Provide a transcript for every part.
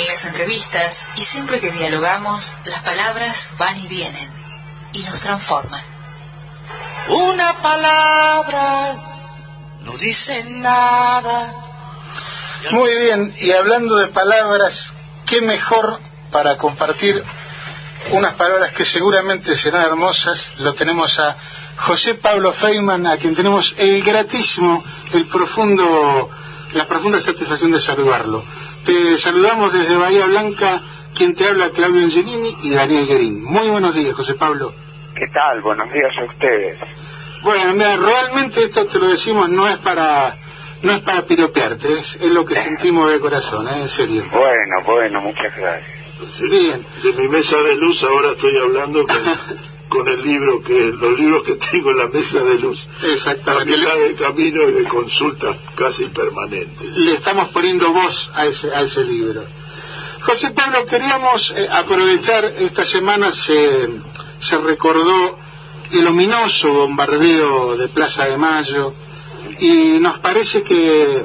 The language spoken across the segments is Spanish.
En las entrevistas y siempre que dialogamos, las palabras van y vienen y nos transforman. Una palabra no dice nada. Muy bien, y hablando de palabras, qué mejor para compartir unas palabras que seguramente serán hermosas. Lo tenemos a José Pablo Feynman, a quien tenemos el gratísimo, el profundo, la profunda satisfacción de saludarlo. Te saludamos desde Bahía Blanca, quien te habla Claudio Angelini y Daniel Guerín. Muy buenos días, José Pablo. ¿Qué tal? Buenos días a ustedes. Bueno, mira, realmente esto te lo decimos no es para no es para piropearte, es, lo que sentimos de corazón, ¿eh? en serio. Bueno, bueno, muchas gracias. Bien. De mi mesa de luz ahora estoy hablando con, con el libro que los libros que tengo en la mesa de luz. Exactamente. A de camino y de consulta casi permanente. Le estamos poniendo voz a ese a ese libro. José Pablo, queríamos eh, aprovechar esta semana se se recordó el ominoso bombardeo de Plaza de Mayo y nos parece que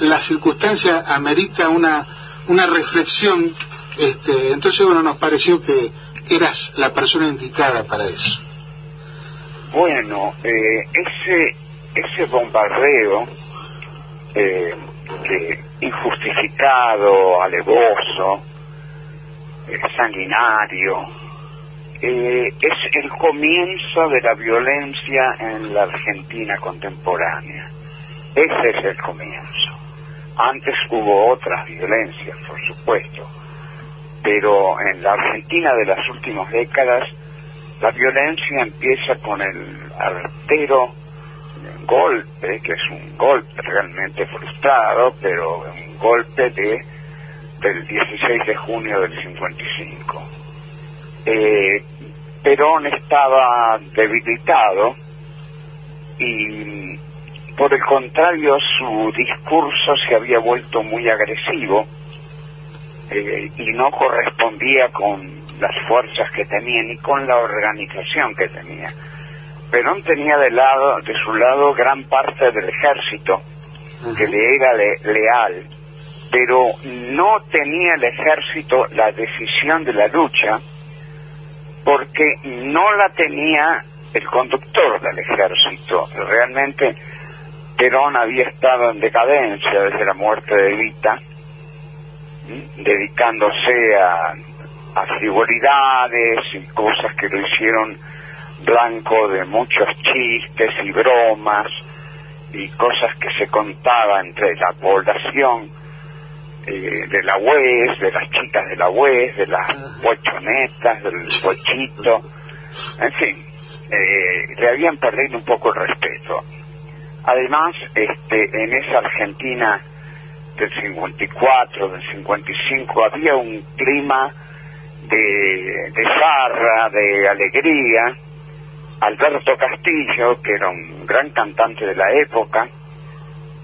la circunstancia amerita una, una reflexión. Este, entonces, bueno, nos pareció que eras la persona indicada para eso. Bueno, eh, ese, ese bombardeo eh, injustificado, alevoso, eh, sanguinario, eh, es el comienzo de la violencia en la Argentina contemporánea. Ese es el comienzo. Antes hubo otras violencias, por supuesto, pero en la Argentina de las últimas décadas la violencia empieza con el artero golpe, que es un golpe realmente frustrado, pero un golpe de del 16 de junio del 55 eh, Perón estaba debilitado y por el contrario su discurso se había vuelto muy agresivo eh, y no correspondía con las fuerzas que tenía ni con la organización que tenía. Perón tenía de lado, de su lado, gran parte del ejército que le era leal, pero no tenía el ejército la decisión de la lucha porque no la tenía el conductor del ejército. Realmente Perón había estado en decadencia desde la muerte de Evita, dedicándose a, a frivolidades y cosas que lo hicieron blanco de muchos chistes y bromas y cosas que se contaban entre la población eh, de la UES, de las chicas de la UES, de las pochonetas, del pochito, en fin, eh, le habían perdido un poco el respeto. Además, este, en esa Argentina del 54, del 55, había un clima de, de farra, de alegría. Alberto Castillo, que era un gran cantante de la época,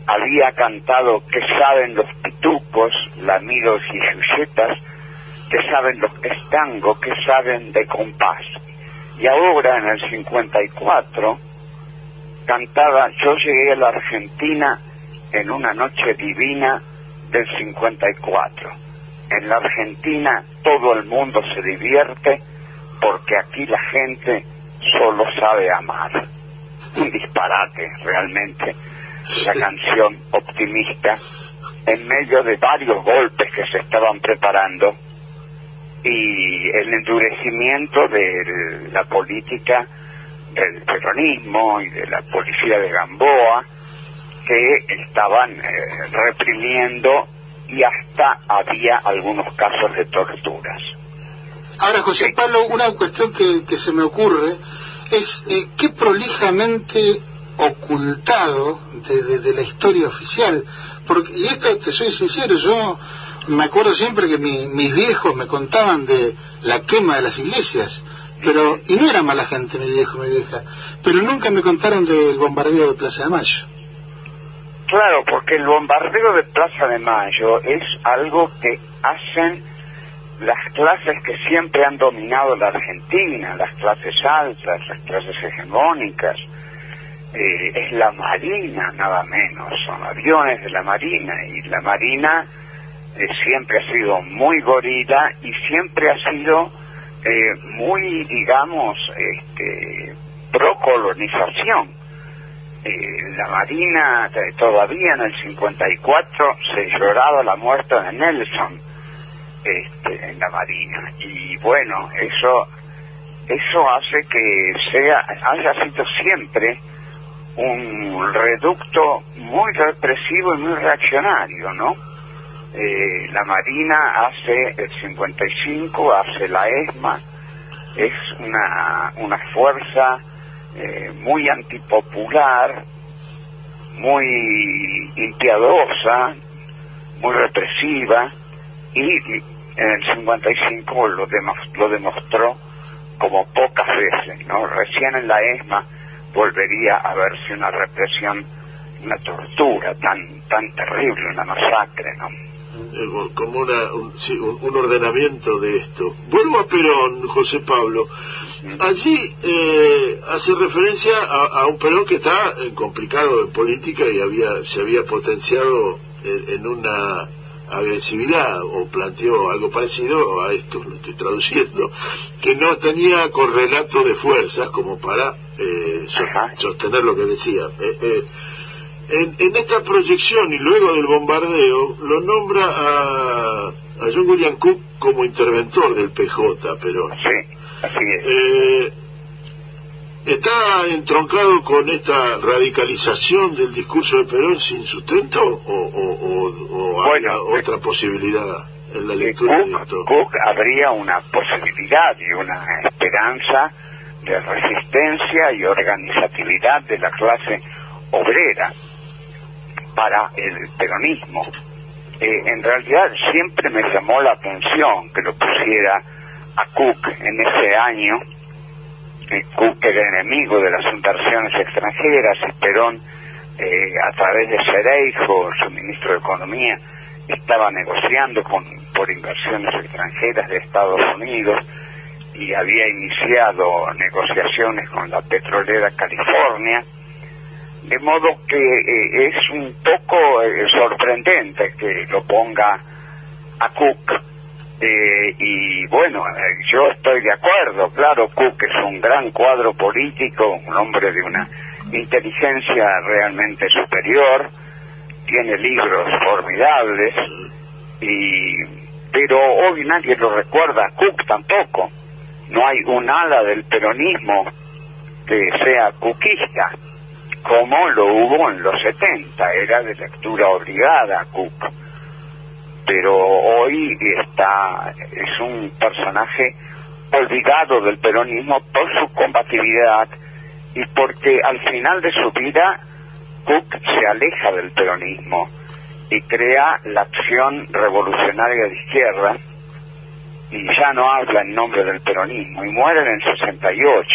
había cantado que saben los pitucos, lamidos y juyetas, que saben los que es tango, que saben de compás. Y ahora, en el 54, cantaba Yo llegué a la Argentina en una noche divina del 54. En la Argentina todo el mundo se divierte porque aquí la gente solo sabe amar. Un disparate realmente la canción optimista en medio de varios golpes que se estaban preparando y el endurecimiento de la política del peronismo y de la policía de Gamboa que estaban eh, reprimiendo y hasta había algunos casos de torturas. Ahora, José Pablo, una cuestión que, que se me ocurre es eh, qué prolijamente ocultado de, la historia oficial. Porque, y esto te soy sincero, yo me acuerdo siempre que mis viejos me contaban de la quema de las iglesias, pero y no era mala gente mi viejo, mi vieja, pero nunca me contaron del bombardeo de Plaza de Mayo. Claro, porque el bombardeo de Plaza de Mayo es algo que hacen las clases que siempre han dominado la Argentina, las clases altas, las clases hegemónicas, eh, es la Marina, nada menos, son aviones de la Marina, y la Marina eh, siempre ha sido muy gorila y siempre ha sido eh, muy, digamos, este, pro colonización. Eh, la Marina todavía en el 54 se lloraba la muerte de Nelson este, en la Marina y bueno eso eso hace que sea haya sido siempre un reducto muy represivo y muy reaccionario, ¿no? Eh, la Marina hace el 55, hace la ESMA, es una, una fuerza eh, muy antipopular, muy impiadosa, muy represiva, y en el 55 lo, lo demostró como pocas veces, ¿no? Recién en la ESMA volvería a verse una represión, una tortura tan tan terrible, una masacre, ¿no? Eh, como una, un, un, ordenamiento de esto. Vuelvo a Perón, José Pablo. Allí eh, hace referencia a, un Perón que está complicado en política y había se había potenciado en, una agresividad o planteó algo parecido a esto, lo estoy traduciendo, que no tenía correlato de fuerzas como para eh, sostener lo que decía. Eh, eh, en, esta proyección y luego del bombardeo lo nombra a, a John William Cook como interventor del PJ, pero sí, así es. ¿Está entroncado con esta radicalización del discurso de Perón sin sustento o, o, otra posibilidad en la lectura Cook, de esto? Cook habría una posibilidad y una esperanza de resistencia y organizatividad de la clase obrera para el peronismo. Eh, en realidad siempre me llamó la atención que lo pusiera a Cook en ese año. Cook era enemigo de las inversiones extranjeras y Perón, eh, a través de Cereijo, su ministro de Economía, estaba negociando con, por inversiones extranjeras de Estados Unidos y había iniciado negociaciones con la petrolera California de modo que eh, es un poco eh, sorprendente que lo ponga a Cook. Eh, y bueno, yo estoy de acuerdo, claro, Cook es un gran cuadro político, un hombre de una inteligencia realmente superior, tiene libros formidables, y pero hoy nadie lo recuerda, Cook tampoco. No hay un ala del peronismo que sea cookista como lo hubo en los 70, era de lectura obligada Cook. Pero hoy está, es un personaje olvidado del peronismo por su combatividad y porque al final de su vida Cook se aleja del peronismo y crea la acción revolucionaria de izquierda y ya no habla en nombre del peronismo y muere en el 68.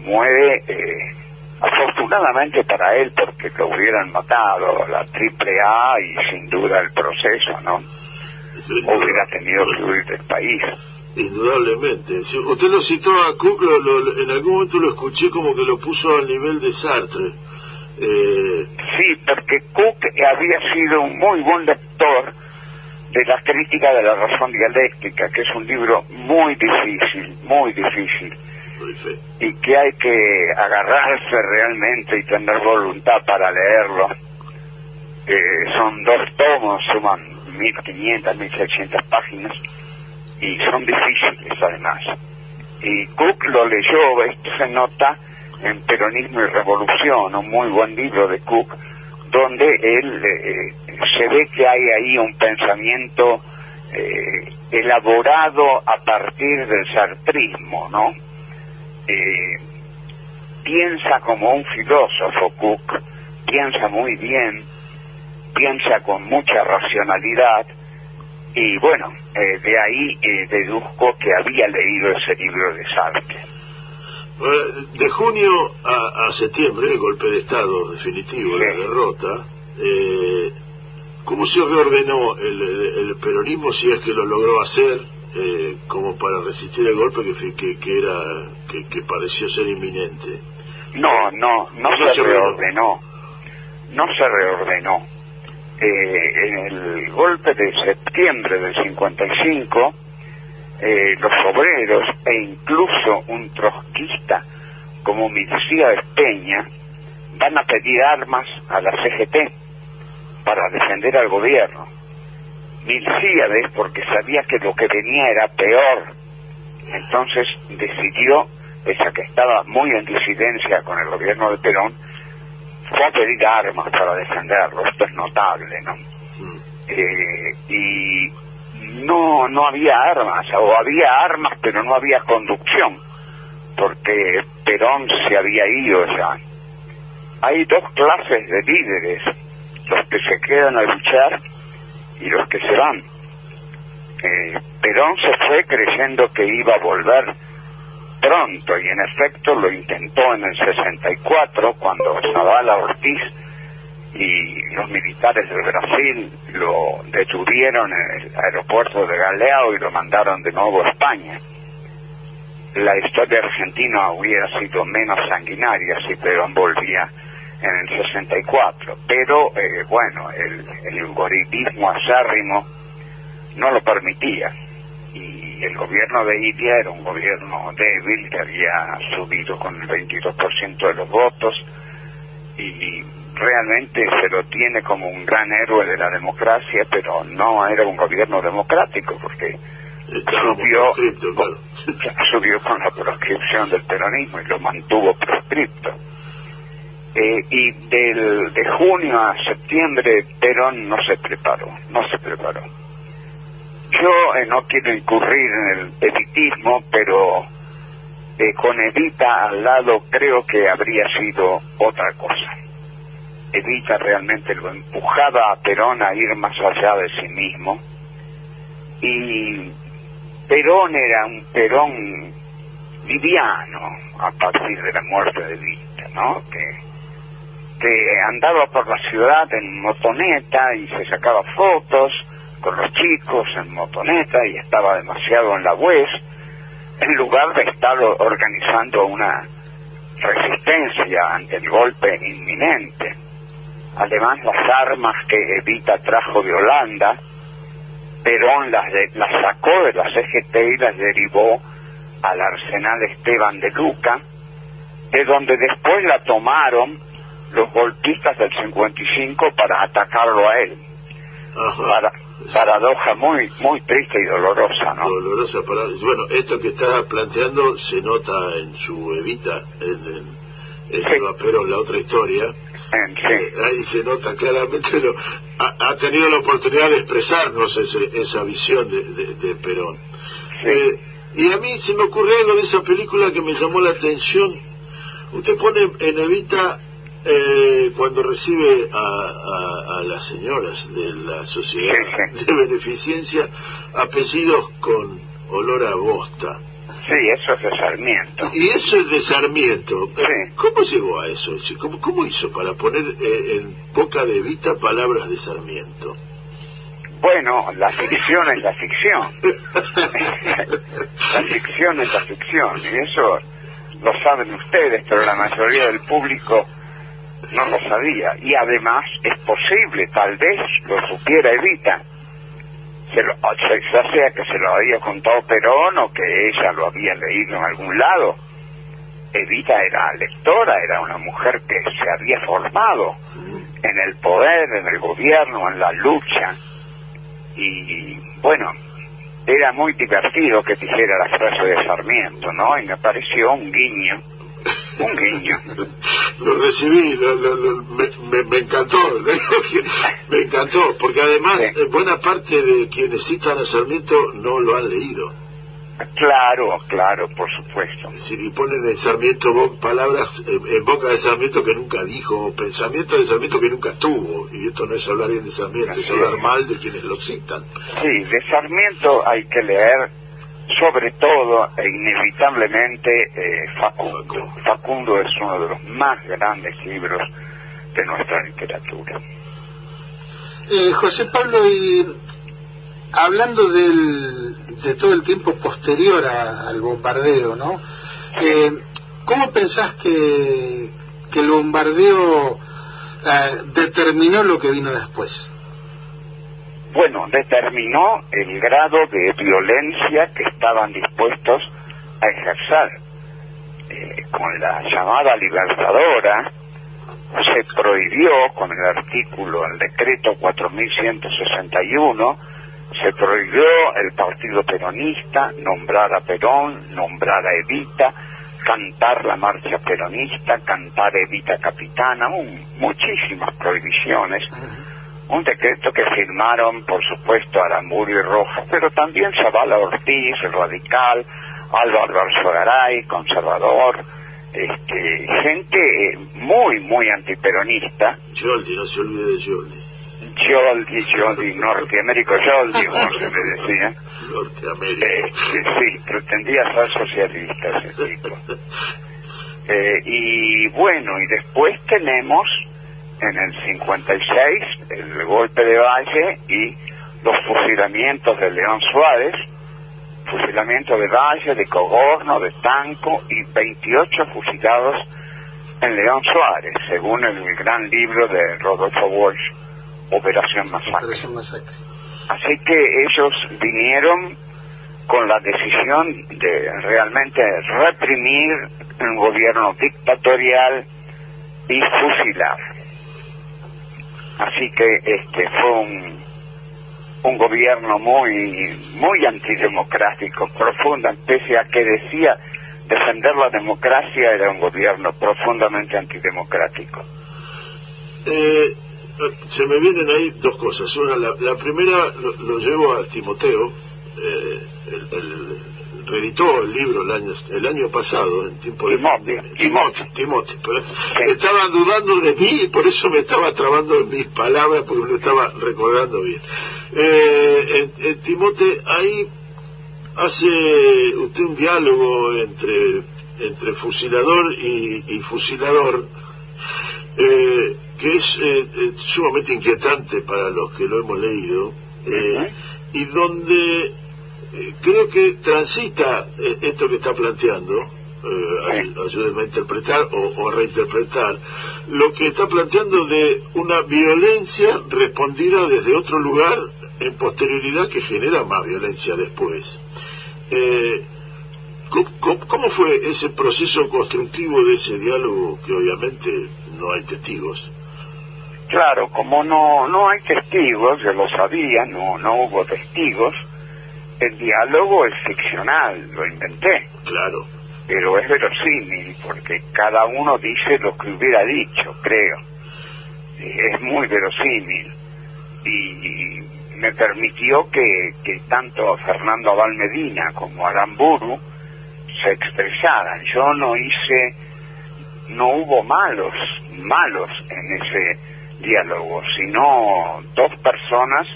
Muere eh, Afortunadamente para él, porque lo hubieran matado la triple A y sin duda el proceso, ¿no? Hubiera tenido que huir del país. Indudablemente. Usted lo citó a Cook, en algún momento lo escuché como que lo puso al nivel de Sartre. Eh... Sí, porque Cook había sido un muy buen lector de la crítica de la razón dialéctica, que es un libro muy difícil, muy difícil y que hay que agarrarse realmente y tener voluntad para leerlo. Eh, son dos tomos, suman 1500, 1600 páginas y son difíciles además. Y Cook lo leyó, esto se nota en Peronismo y Revolución, un muy buen libro de Cook, donde él eh, se ve que hay ahí un pensamiento eh, elaborado a partir del sartrismo, ¿no? Eh, piensa como un filósofo Cook, piensa muy bien, piensa con mucha racionalidad y bueno, eh, de ahí eh, deduzco que había leído ese libro de Sartre. De junio a, septiembre, el golpe de Estado definitivo, la derrota, eh, ¿cómo se reordenó el, peronismo si es que lo logró hacer como para resistir el golpe que, que era que, pareció ser inminente. No, no, no, se, reordenó. No se reordenó. eh, en el golpe de septiembre del 55, eh, los obreros e incluso un trotskista como Mircía Espeña van a pedir armas a la CGT para defender al gobierno. Milcíades porque sabía que lo que venía era peor. Entonces decidió, pese que estaba muy en disidencia con el gobierno de Perón, fue a pedir armas para defenderlo. Esto es notable, ¿no? Eh, y no, no había armas, o había armas, pero no había conducción, porque Perón se había ido ya. Hay dos clases de líderes, los que se quedan a luchar y los que se van. Eh, Perón se fue creyendo que iba a volver pronto y en efecto lo intentó en el 64 cuando Zavala Ortiz y los militares del Brasil lo detuvieron en el aeropuerto de Galeao y lo mandaron de nuevo a España. La historia argentina hubiera sido menos sanguinaria si Perón volvía en el 64, pero eh, bueno, el, el gorilismo acérrimo no lo permitía y el gobierno de India era un gobierno débil que había subido con el 22% de los votos y realmente se lo tiene como un gran héroe de la democracia, pero no era un gobierno democrático porque subió, claro. subió con la proscripción del peronismo y lo mantuvo proscripto. Eh, y del, de junio a septiembre Perón no se preparó, no se preparó. Yo eh, no quiero incurrir en el evitismo, pero eh, con Evita al lado creo que habría sido otra cosa. Evita realmente lo empujaba a Perón a ir más allá de sí mismo y Perón era un Perón liviano a partir de la muerte de Evita, ¿no? Que, que andaba por la ciudad en motoneta y se sacaba fotos con los chicos en motoneta y estaba demasiado en la web en lugar de estar organizando una resistencia ante el golpe inminente. Además, las armas que Evita trajo de Holanda, Perón las, de- las sacó de la CGT y las derivó al arsenal Esteban de Luca, de donde después la tomaron los golpistas del 55 para atacarlo a él. Ajá. Para, paradoja muy muy triste y dolorosa, ¿no? Dolorosa para... Bueno, esto que está planteando se nota en su Evita, en, en, en Sí. Eva Perón, la otra historia. En- sí. Eh, ahí se nota claramente, lo, ha, ha tenido la oportunidad de expresarnos ese- esa visión de, de- de Perón. Sí. Eh, y a mí se me ocurrió algo de esa película que me llamó la atención. Usted pone en Evita eh, cuando recibe a, a- a las señoras de la sociedad de beneficencia apellidos con olor a bosta. Sí, eso es de Sarmiento. Y eso es de Sarmiento. Sí. ¿Cómo llegó a eso? ¿Cómo, cómo hizo para poner eh, en boca de Evita palabras de Sarmiento? Bueno, la ficción es la ficción. la ficción es la ficción. Y eso lo saben ustedes, pero la mayoría del público no lo sabía. Y además es posible, tal vez lo supiera Evita. Se lo, ya sea que se lo había contado Perón o que ella lo había leído en algún lado. Evita era lectora, era una mujer que se había formado en el poder, en el gobierno, en la lucha. Y bueno, era muy divertido que dijera la frase de Sarmiento, ¿no? Y me pareció un guiño, un guiño. Lo recibí, lo- lo- lo- me, me- me encantó, me encantó, porque además Sí. eh, buena parte de quienes citan a Sarmiento no lo han leído. Claro, claro, por supuesto. Es decir, y ponen en Sarmiento palabras en boca de Sarmiento que nunca dijo, o pensamientos de Sarmiento que nunca tuvo. Y esto no es hablar bien de Sarmiento, es hablar es. mal de quienes lo citan. Sí, de Sarmiento hay que leer sobre todo e inevitablemente eh, Facundo. Facundo es uno de los más grandes libros de nuestra literatura. Eh, José Pablo, y hablando del, de todo el tiempo posterior al bombardeo, ¿no? Eh, ¿Cómo pensás que, que el bombardeo eh, determinó lo que vino después? Bueno, determinó el grado de violencia que estaban dispuestos a ejercer. Eh, con la llamada libertadora, se prohibió con el artículo, el decreto 4161, se prohibió el partido peronista nombrar a Perón, nombrar a Evita, cantar la marcha peronista, cantar Evita Capitana, muchísimas prohibiciones. Un decreto que firmaron, por supuesto, Aramburu y Rojas, pero también Zavala Ortiz, el radical, Álvaro Arzogaray, conservador, este, gente eh, muy, muy antiperonista. Joldi, no se olvide de Joldi. Joldi, Joldi, Norteamérico Joldi, como se me decía. Norteamérica. Eh, sí, pretendía ser socialista ese tipo. Eh, y bueno, y después tenemos en el 56 el golpe de Valle y los fusilamientos de León Suárez, fusilamiento de Valle, de Cogorno, de Tanco y 28 fusilados en León Suárez, según el gran libro de Rodolfo Walsh, Operación Masacre. Así que ellos vinieron con la decisión de realmente reprimir un gobierno dictatorial y fusilar. Así que este fue un, un gobierno muy muy antidemocrático, profunda, pese a que decía defender la democracia era un gobierno profundamente antidemocrático. Eh, se me vienen ahí dos cosas. Una, la, primera lo, llevo a Timoteo, eh, el, reeditó el libro el año el año pasado en tiempo de Timoteo, estaba dudando de mí y por eso me estaba trabando en mis palabras porque lo estaba recordando bien. Eh, en, Timoteo ahí hace usted un diálogo entre entre fusilador y, fusilador eh, que es eh, sumamente inquietante para los que lo hemos leído y donde creo que transita eh, esto que está planteando, eh, ayúdenme a interpretar o, a reinterpretar, lo que está planteando de una violencia respondida desde otro lugar en posterioridad que genera más violencia después. ¿cómo, fue ese proceso constructivo de ese diálogo que obviamente no hay testigos? Claro, como no, no hay testigos, yo lo sabía, no, no hubo testigos, el diálogo es ficcional, lo inventé. Claro. Pero es verosímil, porque cada uno dice lo que hubiera dicho, creo. Es muy verosímil. Y, me permitió que, que tanto Fernando Abal Medina como Aramburu se expresaran. Yo no hice, no hubo malos, malos en ese diálogo, sino dos personas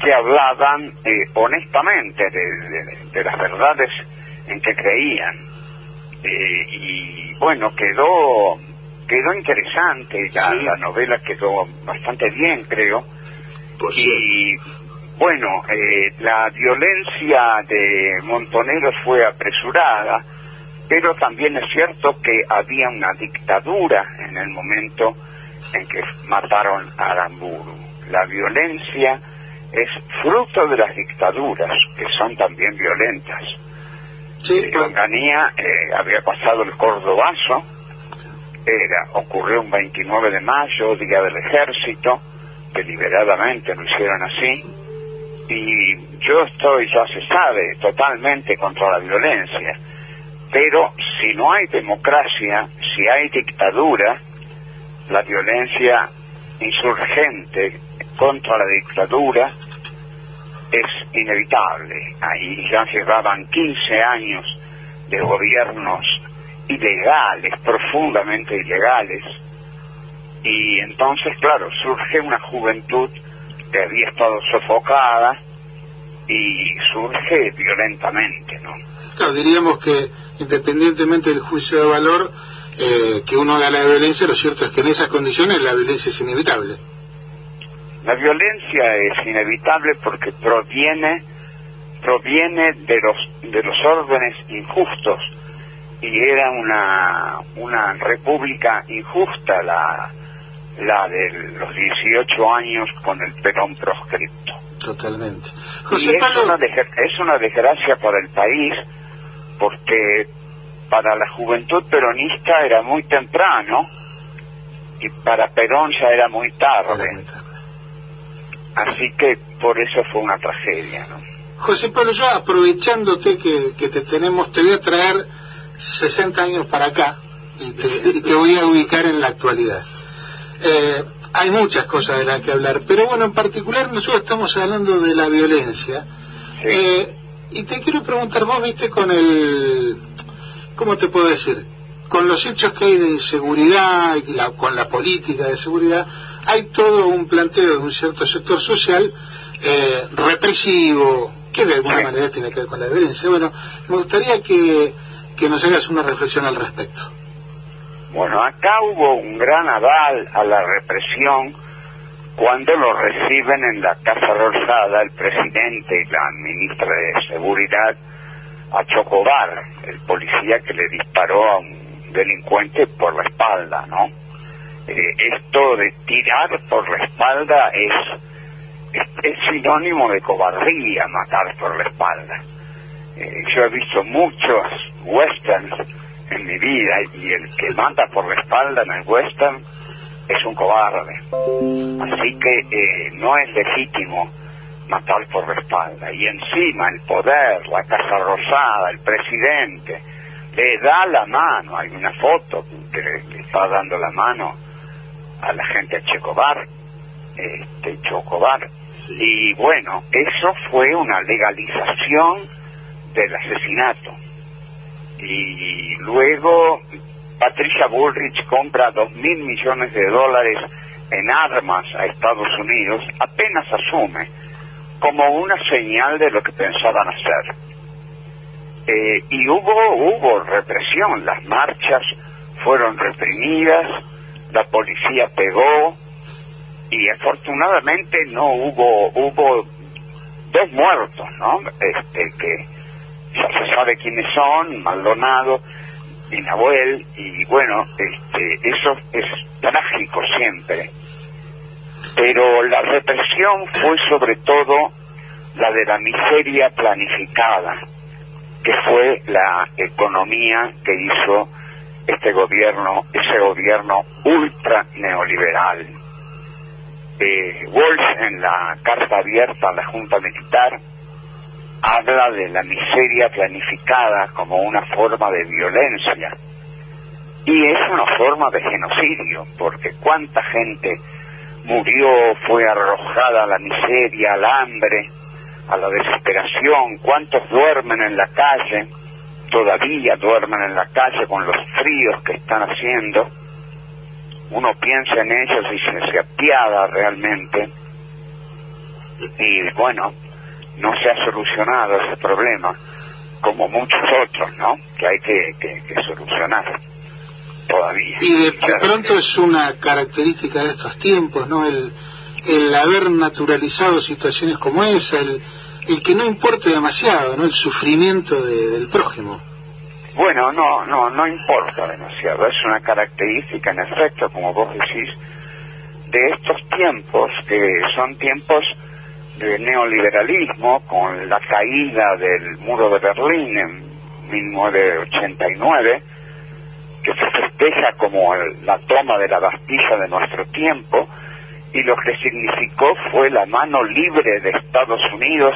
que hablaban eh, honestamente de, las verdades en que creían. Eh, y bueno, quedó quedó interesante, la, la novela quedó bastante bien, creo. Pues y bueno, eh, la violencia de Montoneros fue apresurada, pero también es cierto que había una dictadura en el momento en que mataron a Aramburu. La violencia es fruto de las dictaduras, que son también violentas. Sí, eh, eh, había pasado el Cordobazo, era, ocurrió un 29 de mayo, Día del Ejército, deliberadamente lo hicieron así, y yo estoy, ya se sabe, totalmente contra la violencia, pero si no hay democracia, si hay dictadura, la violencia insurgente contra la dictadura es inevitable. Ahí ya llevaban 15 años de gobiernos ilegales, profundamente ilegales, y entonces, claro, surge una juventud que había estado sofocada y surge violentamente, ¿no? Claro, diríamos que independientemente del juicio de valor eh, que uno haga la violencia, lo cierto es que en esas condiciones la violencia es inevitable. La violencia es inevitable porque proviene proviene de los de los órdenes injustos y era una una república injusta la la de los 18 años con el Perón proscripto. Totalmente. Y es Pablo, una, es una desgracia para el país porque para la juventud peronista era muy temprano y para Perón ya era muy Era tarde. muy tarde. Así que por eso fue una tragedia, ¿no? José Pablo, yo aprovechándote que, que te tenemos, te voy a traer 60 años para acá y te, y te voy a ubicar en la actualidad. Eh, hay muchas cosas de las que hablar, pero bueno, en particular nosotros estamos hablando de la violencia. Sí. Eh, y te quiero preguntar, vos viste con el, ¿cómo te puedo decir? Con los hechos que hay de inseguridad y la- con la política de seguridad, hay todo un planteo de un cierto sector social eh, represivo, que de alguna manera tiene que ver con la violencia. Bueno, me gustaría que, que nos hagas una reflexión al respecto. Bueno, acá hubo un gran aval a la represión cuando lo reciben en la Casa Rosada el presidente y la ministra de Seguridad a Chocobar, el policía que le disparó a un delincuente por la espalda, ¿no? Eh, esto de tirar por la espalda es, es, sinónimo de cobardía, matar por la espalda. Eh, yo he visto muchos westerns en mi vida y el que mata por la espalda en el western es un cobarde. Así que eh, no es legítimo matar por la espalda. Y encima el poder, la Casa Rosada, el presidente, le da la mano. Hay una foto que le está dando la mano a la gente de Checobar, este, Chocobar. Sí. Y bueno, eso fue una legalización del asesinato. Y luego Patricia Bullrich compra dos mil millones de dólares en armas a Estados Unidos, apenas asume como una señal de lo que pensaban hacer. Eh, y hubo, hubo represión, las marchas fueron reprimidas, la policía pegó y afortunadamente no hubo, hubo dos muertos, ¿no? Este, que se sabe quiénes son, Maldonado y Nahuel, y bueno, este, eso es trágico siempre. Pero la represión fue sobre todo la de la miseria planificada, que fue la economía que hizo este gobierno, ese gobierno ultra neoliberal. Eh, Wolf en la carta abierta a la Junta Militar habla de la miseria planificada como una forma de violencia. Y es una forma de genocidio, porque cuánta gente murió, fue arrojada a la miseria, al hambre, a la desesperación, cuántos duermen en la calle, todavía duermen en la calle con los fríos que están haciendo. Uno piensa en ellos y se, se apiada realmente. Y bueno, no se ha solucionado ese problema, como muchos otros, ¿no? Que hay que, que- que solucionar todavía. Y de, pronto es una característica de estos tiempos, ¿no? El, el haber naturalizado situaciones como esa, el, el que no importe demasiado, ¿no? El sufrimiento de- del prójimo. Bueno, no, no, no importa demasiado. Es una característica, en efecto, como vos decís, de estos tiempos, que son tiempos de neoliberalismo, con la caída del muro de Berlín en 1989, que se festeja como el- la toma de la Bastilla de nuestro tiempo, y lo que significó fue la mano libre de Estados Unidos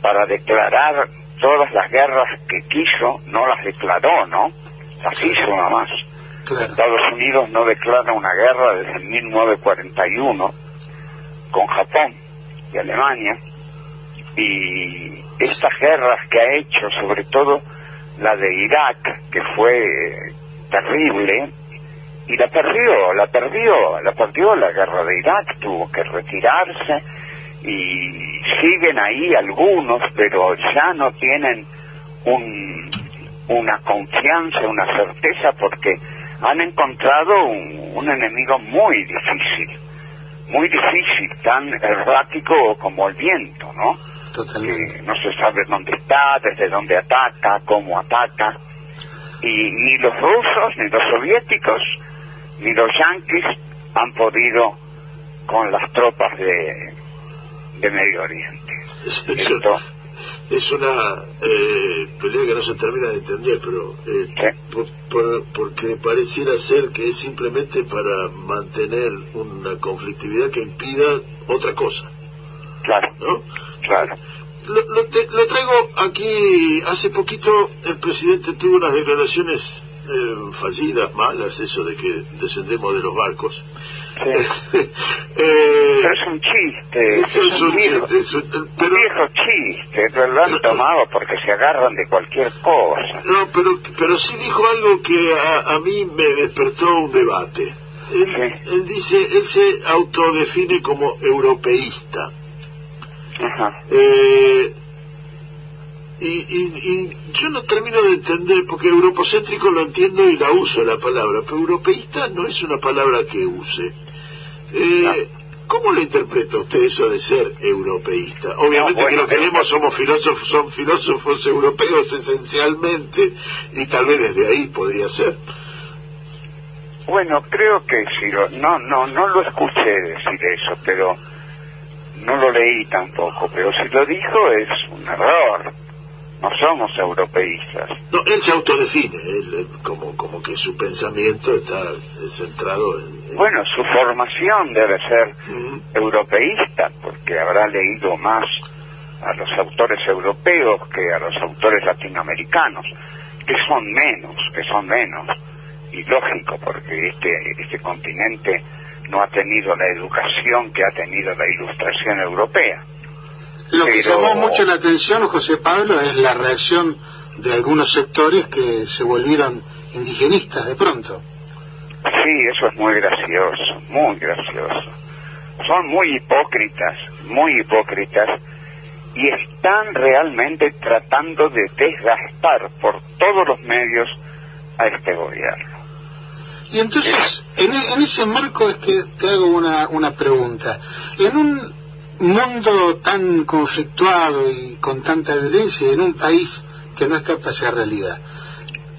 para declarar todas las guerras que quiso, no las declaró, ¿no? Las hizo nada más. Claro. Estados Unidos no declara una guerra desde 1941 con Japón y Alemania y estas guerras que ha hecho, sobre todo la de Irak, que fue eh, terrible, y la perdió, la perdió, la perdió la guerra de Irak, tuvo que retirarse y siguen ahí algunos, pero ya no tienen un, una confianza, una certeza, porque han encontrado un, un enemigo muy difícil, muy difícil, tan errático como el viento, ¿no? Totalmente. que no se sabe dónde está, desde dónde ataca, cómo ataca. Y ni los rusos, ni los soviéticos, ni los yanquis han podido con las tropas de, de Medio Oriente. Es, Esto, es una eh, pelea que no se termina de entender, pero eh, Sí. por- por- porque pareciera ser que es simplemente para mantener una conflictividad que impida otra cosa, claro, ¿no? claro. Lo, lo te- lo traigo aquí, hace poquito el presidente tuvo unas declaraciones eh, fallidas, malas, eso de que descendemos de los barcos. Sí. Eh, Pero es un chiste, es, un, viejo, chiste, es un- un pero, viejo chiste, lo han tomado porque se agarran de cualquier cosa. no, pero, pero sí dijo algo que a, a mí me despertó un debate. Él, Sí. él dice, él se autodefine como europeísta. Ajá. Eh, y, y- y yo no termino de entender, porque europocéntrico lo entiendo y la uso la palabra, pero europeísta no es una palabra que use. Eh, ¿Cómo lo interpreta usted eso de ser europeísta? Obviamente No, bueno, que lo que leemos somos filósofos, son filósofos europeos esencialmente, y tal vez desde ahí podría ser. Bueno, creo que sí, lo- no, no, no lo escuché decir eso, pero no lo leí tampoco, pero si lo dijo es un error. No somos europeístas. No, él se autodefine, él, como, como que su pensamiento está centrado en... en- Bueno, su formación debe ser europeísta, porque habrá leído más a los autores europeos que a los autores latinoamericanos, que son menos, que son menos. Y lógico, porque este, este continente no ha tenido la educación que ha tenido la ilustración europea. Lo que Pero- llamó mucho la atención, José Pablo, es la reacción de algunos sectores que se volvieron indigenistas de pronto. Sí, eso es muy gracioso, muy gracioso. Son muy hipócritas, muy hipócritas, y están realmente tratando de desgastar por todos los medios a este gobierno. Y entonces, en, e- en ese marco es que te hago una, una pregunta. En un mundo tan conflictuado y con tanta violencia, en un país que no escapa a esa realidad,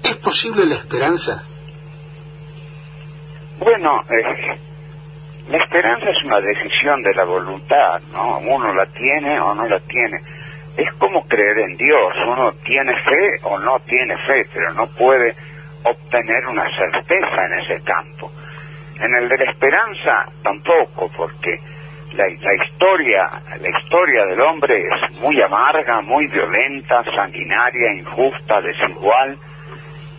¿es posible la esperanza? Bueno, eh, la esperanza es una decisión de la voluntad, ¿no? Uno la tiene o no la tiene. Es como creer en Dios, uno tiene fe o no tiene fe, pero no puede obtener una certeza en ese campo. En el de la esperanza tampoco, porque la, la historia, la historia del hombre es muy amarga, muy violenta, sanguinaria, injusta, desigual,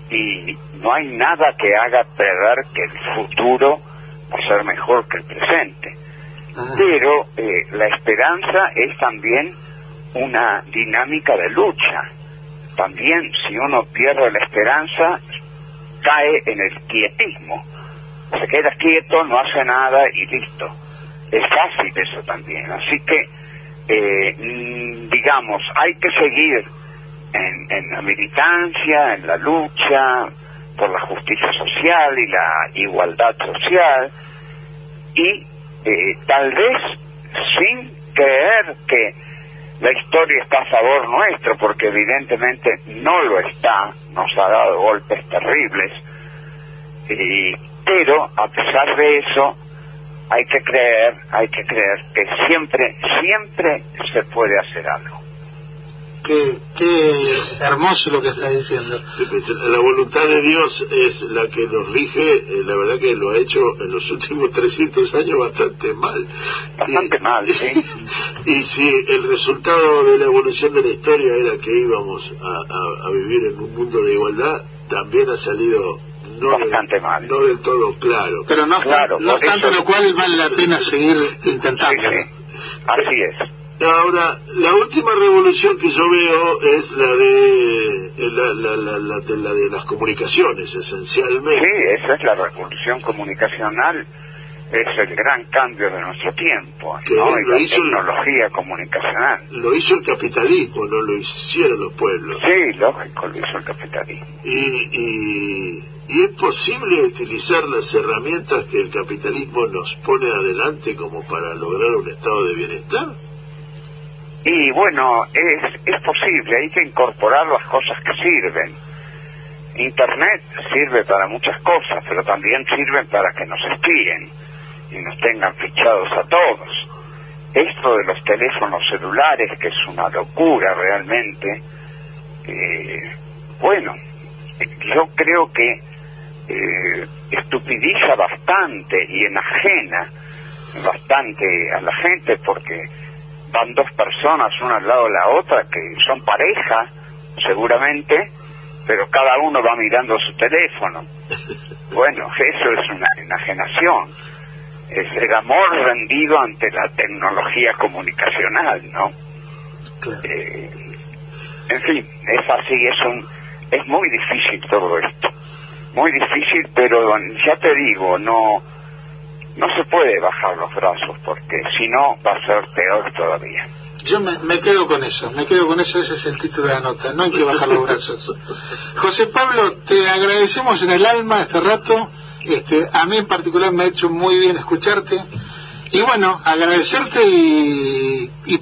y no hay nada que haga prever que el futuro va a ser mejor que el presente. Ah, Pero eh, la esperanza es también una dinámica de lucha. También si uno pierde la esperanza, cae en el quietismo. Se queda quieto, no hace nada y listo. Es fácil eso también. Así que, eh, mm, digamos, hay que seguir en, en la militancia, en la lucha por la justicia social y la igualdad social y eh, tal vez sin creer que la historia está a favor nuestro, porque evidentemente no lo está, nos ha dado golpes terribles, y- pero a pesar de eso hay que creer, hay que creer que siempre, siempre se puede hacer algo. qué, qué hermoso lo que estás diciendo. La voluntad de Dios es la que nos rige, eh, la verdad que lo ha hecho en los últimos 300 años bastante mal. Bastante Y- mal, sí. Y si el resultado de la evolución de la historia era que íbamos a, a- a vivir en un mundo de igualdad, también ha salido no, Bastante del, mal. no del todo claro. Pero no, Claro, no por obstante eso- lo cual vale la pena seguir Sí, sí. Así es. Ahora, la última revolución que yo veo es la de eh, la, la, la, la de, la de las comunicaciones, esencialmente. Sí, esa es la revolución comunicacional, es el gran cambio de nuestro tiempo, Que ¿no? Lo la hizo el- tecnología comunicacional. Lo hizo el capitalismo, no lo hicieron los pueblos. Sí, lógico, lo hizo el capitalismo. Y, y, y es posible utilizar las herramientas que el capitalismo nos pone adelante como para lograr un estado de bienestar. Y bueno, es, es posible, hay que incorporar las cosas que sirven. Internet sirve para muchas cosas, pero también sirve para que nos espíen y nos tengan fichados a todos. esto de los teléfonos celulares, que es una locura realmente, eh, bueno, yo creo que eh, estupidiza bastante y enajena bastante a la gente porque van dos personas una al lado de la otra que son pareja seguramente pero cada uno va mirando su teléfono. Bueno eso es una enajenación. Es el amor rendido ante la tecnología comunicacional no eh, en fin es así es un es muy difícil todo esto muy difícil, pero ya te digo, no no se puede bajar los brazos porque si no va a ser peor todavía. Yo me, quedo con eso, me quedo con eso, ese es el título de la nota, no hay que bajar los brazos. José Pablo, te agradecemos en el alma este rato, este, a mí en particular me ha hecho muy bien escucharte, y bueno, agradecerte y, y,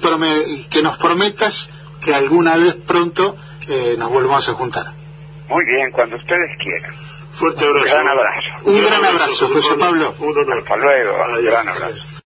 que nos prometas que alguna vez pronto eh, nos volvamos a juntar. Muy bien, cuando ustedes quieran. Fuerte abrazo. Un gran abrazo. Un, gran abrazo, José Pablo. Hasta luego. Gran abrazo.